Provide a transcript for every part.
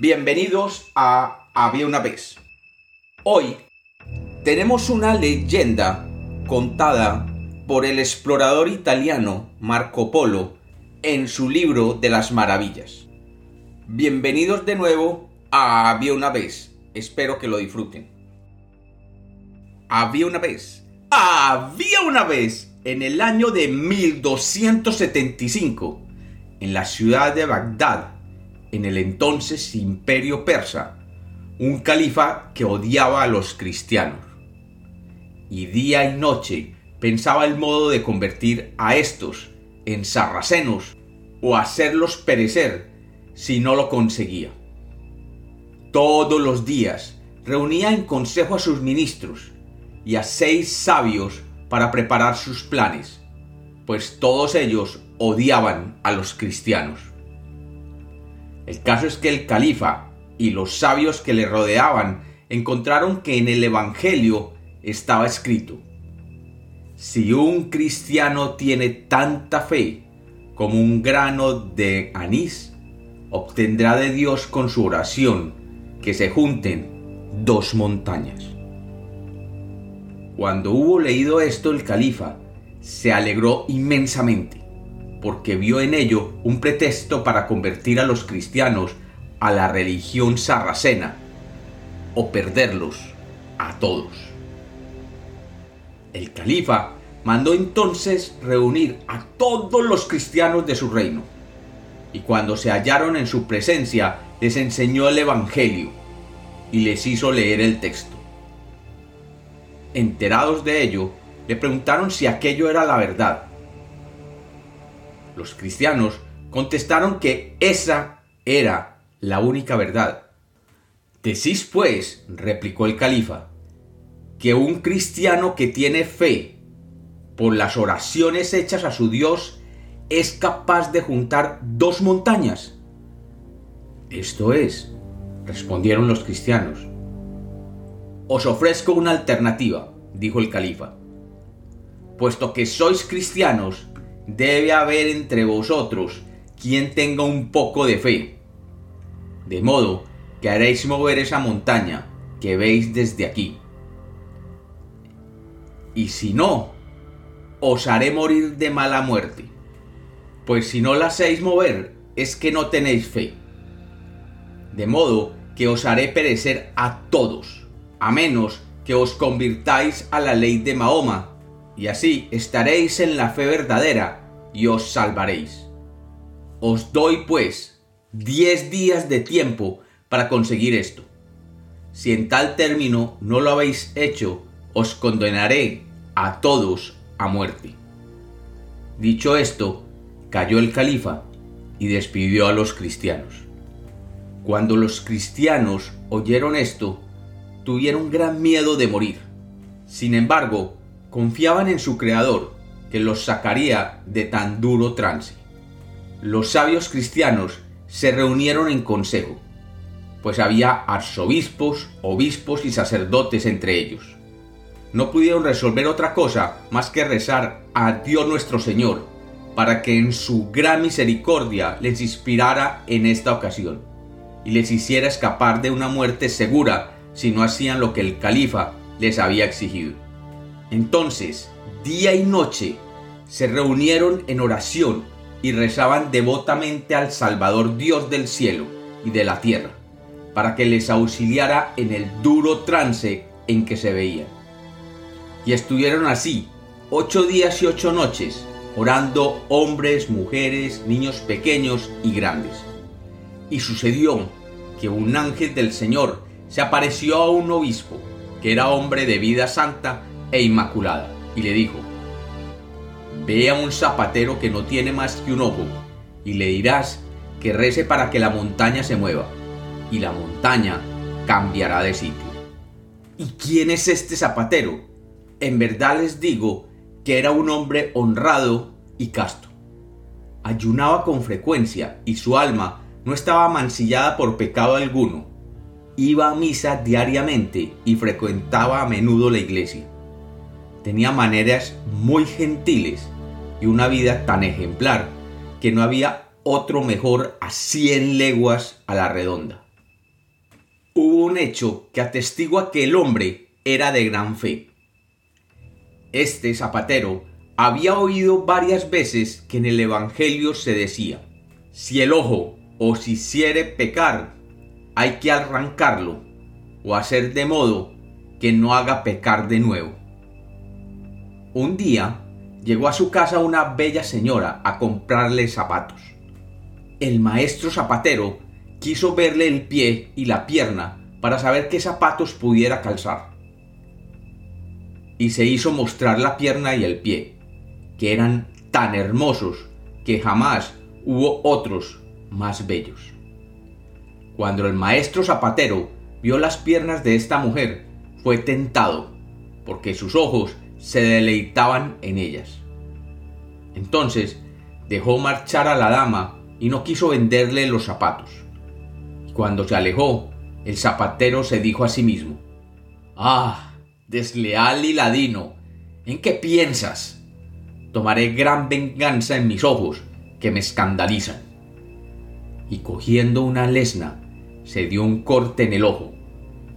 Bienvenidos a Había una vez. Hoy tenemos una leyenda contada por el explorador italiano Marco Polo en su libro de las maravillas. Bienvenidos de nuevo a Había una vez. Espero que lo disfruten. Había una vez. Había una vez en el año de 1275 en la ciudad de Bagdad en el entonces imperio persa, un califa que odiaba a los cristianos. Y día y noche pensaba el modo de convertir a estos en sarracenos o hacerlos perecer si no lo conseguía. Todos los días reunía en consejo a sus ministros y a seis sabios para preparar sus planes, pues todos ellos odiaban a los cristianos. El caso es que el califa y los sabios que le rodeaban encontraron que en el Evangelio estaba escrito, si un cristiano tiene tanta fe como un grano de anís, obtendrá de Dios con su oración que se junten dos montañas. Cuando hubo leído esto el califa, se alegró inmensamente porque vio en ello un pretexto para convertir a los cristianos a la religión sarracena o perderlos a todos. El califa mandó entonces reunir a todos los cristianos de su reino, y cuando se hallaron en su presencia les enseñó el Evangelio y les hizo leer el texto. Enterados de ello, le preguntaron si aquello era la verdad, los cristianos contestaron que esa era la única verdad. Decís pues, replicó el califa, que un cristiano que tiene fe por las oraciones hechas a su Dios es capaz de juntar dos montañas. Esto es, respondieron los cristianos. Os ofrezco una alternativa, dijo el califa. Puesto que sois cristianos debe haber entre vosotros quien tenga un poco de fe. De modo que haréis mover esa montaña que veis desde aquí. Y si no, os haré morir de mala muerte. Pues si no la hacéis mover, es que no tenéis fe. De modo que os haré perecer a todos, a menos que os convirtáis a la ley de Mahoma y así estaréis en la fe verdadera y os salvaréis. Os doy pues diez días de tiempo para conseguir esto. Si en tal término no lo habéis hecho, os condenaré a todos a muerte. Dicho esto, cayó el califa y despidió a los cristianos. Cuando los cristianos oyeron esto, tuvieron gran miedo de morir. Sin embargo, confiaban en su Creador, que los sacaría de tan duro trance. Los sabios cristianos se reunieron en consejo, pues había arzobispos, obispos y sacerdotes entre ellos. No pudieron resolver otra cosa más que rezar a Dios nuestro Señor, para que en su gran misericordia les inspirara en esta ocasión, y les hiciera escapar de una muerte segura si no hacían lo que el califa les había exigido. Entonces, día y noche, se reunieron en oración y rezaban devotamente al Salvador Dios del cielo y de la tierra, para que les auxiliara en el duro trance en que se veían. Y estuvieron así ocho días y ocho noches, orando hombres, mujeres, niños pequeños y grandes. Y sucedió que un ángel del Señor se apareció a un obispo, que era hombre de vida santa e inmaculada, y le dijo, Ve a un zapatero que no tiene más que un ojo, y le dirás que rece para que la montaña se mueva, y la montaña cambiará de sitio. ¿Y quién es este zapatero? En verdad les digo que era un hombre honrado y casto. Ayunaba con frecuencia y su alma no estaba mancillada por pecado alguno. Iba a misa diariamente y frecuentaba a menudo la iglesia tenía maneras muy gentiles y una vida tan ejemplar que no había otro mejor a cien leguas a la redonda. hubo un hecho que atestigua que el hombre era de gran fe. Este zapatero había oído varias veces que en el Evangelio se decía, si el ojo os hiciere pecar, hay que arrancarlo o hacer de modo que no haga pecar de nuevo. Un día llegó a su casa una bella señora a comprarle zapatos. El maestro zapatero quiso verle el pie y la pierna para saber qué zapatos pudiera calzar. Y se hizo mostrar la pierna y el pie, que eran tan hermosos que jamás hubo otros más bellos. Cuando el maestro zapatero vio las piernas de esta mujer, fue tentado, porque sus ojos se deleitaban en ellas. Entonces dejó marchar a la dama y no quiso venderle los zapatos. Cuando se alejó, el zapatero se dijo a sí mismo, Ah, desleal y ladino, ¿en qué piensas? Tomaré gran venganza en mis ojos, que me escandalizan. Y cogiendo una lesna, se dio un corte en el ojo,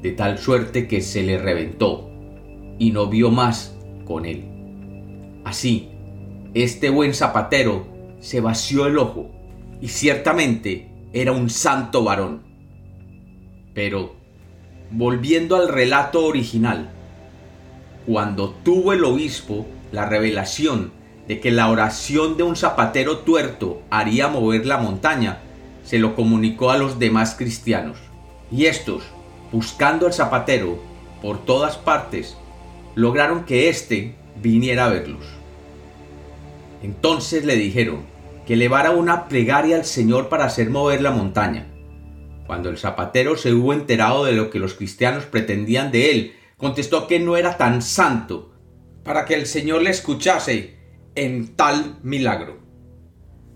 de tal suerte que se le reventó, y no vio más con él. Así, este buen zapatero se vació el ojo, y ciertamente era un santo varón pero, volviendo al relato original, cuando tuvo el obispo la revelación de que la oración de un zapatero tuerto haría mover la montaña, se lo comunicó a los demás cristianos. Y estos, buscando al zapatero por todas partes, lograron que éste viniera a verlos. Entonces le dijeron que elevara una plegaria al Señor para hacer mover la montaña. Cuando el zapatero se hubo enterado de lo que los cristianos pretendían de él, contestó que no era tan santo para que el Señor le escuchase en tal milagro.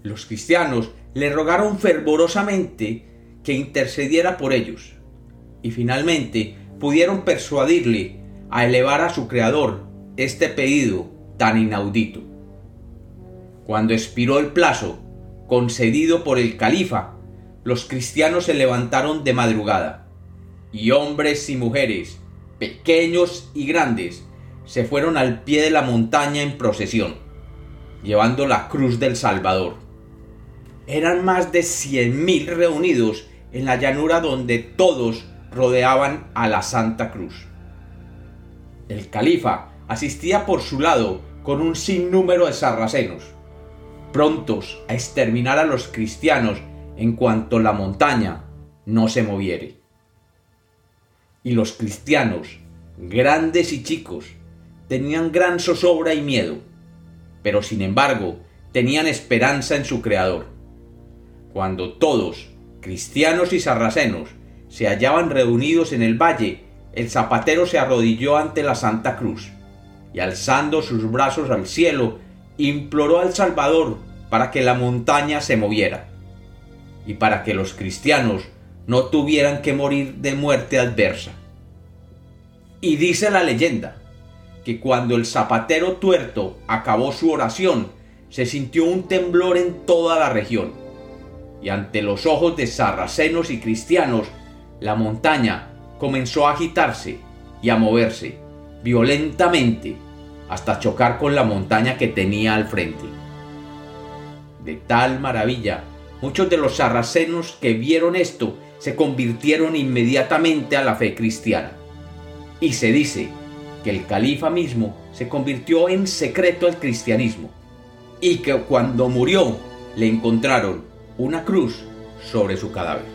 Los cristianos le rogaron fervorosamente que intercediera por ellos, y finalmente pudieron persuadirle a elevar a su Creador este pedido tan inaudito. Cuando expiró el plazo concedido por el califa, los cristianos se levantaron de madrugada, y hombres y mujeres, pequeños y grandes, se fueron al pie de la montaña en procesión, llevando la cruz del Salvador. Eran más de cien mil reunidos en la llanura donde todos rodeaban a la Santa Cruz. El califa asistía por su lado con un sinnúmero de sarracenos, prontos a exterminar a los cristianos en cuanto la montaña no se moviere. Y los cristianos, grandes y chicos, tenían gran zozobra y miedo, pero sin embargo tenían esperanza en su Creador. Cuando todos, cristianos y sarracenos, se hallaban reunidos en el valle, el zapatero se arrodilló ante la Santa Cruz y alzando sus brazos al cielo, imploró al Salvador para que la montaña se moviera y para que los cristianos no tuvieran que morir de muerte adversa. Y dice la leyenda que cuando el zapatero tuerto acabó su oración, se sintió un temblor en toda la región, y ante los ojos de sarracenos y cristianos, la montaña comenzó a agitarse y a moverse violentamente hasta chocar con la montaña que tenía al frente. De tal maravilla Muchos de los sarracenos que vieron esto se convirtieron inmediatamente a la fe cristiana. Y se dice que el califa mismo se convirtió en secreto al cristianismo y que cuando murió le encontraron una cruz sobre su cadáver.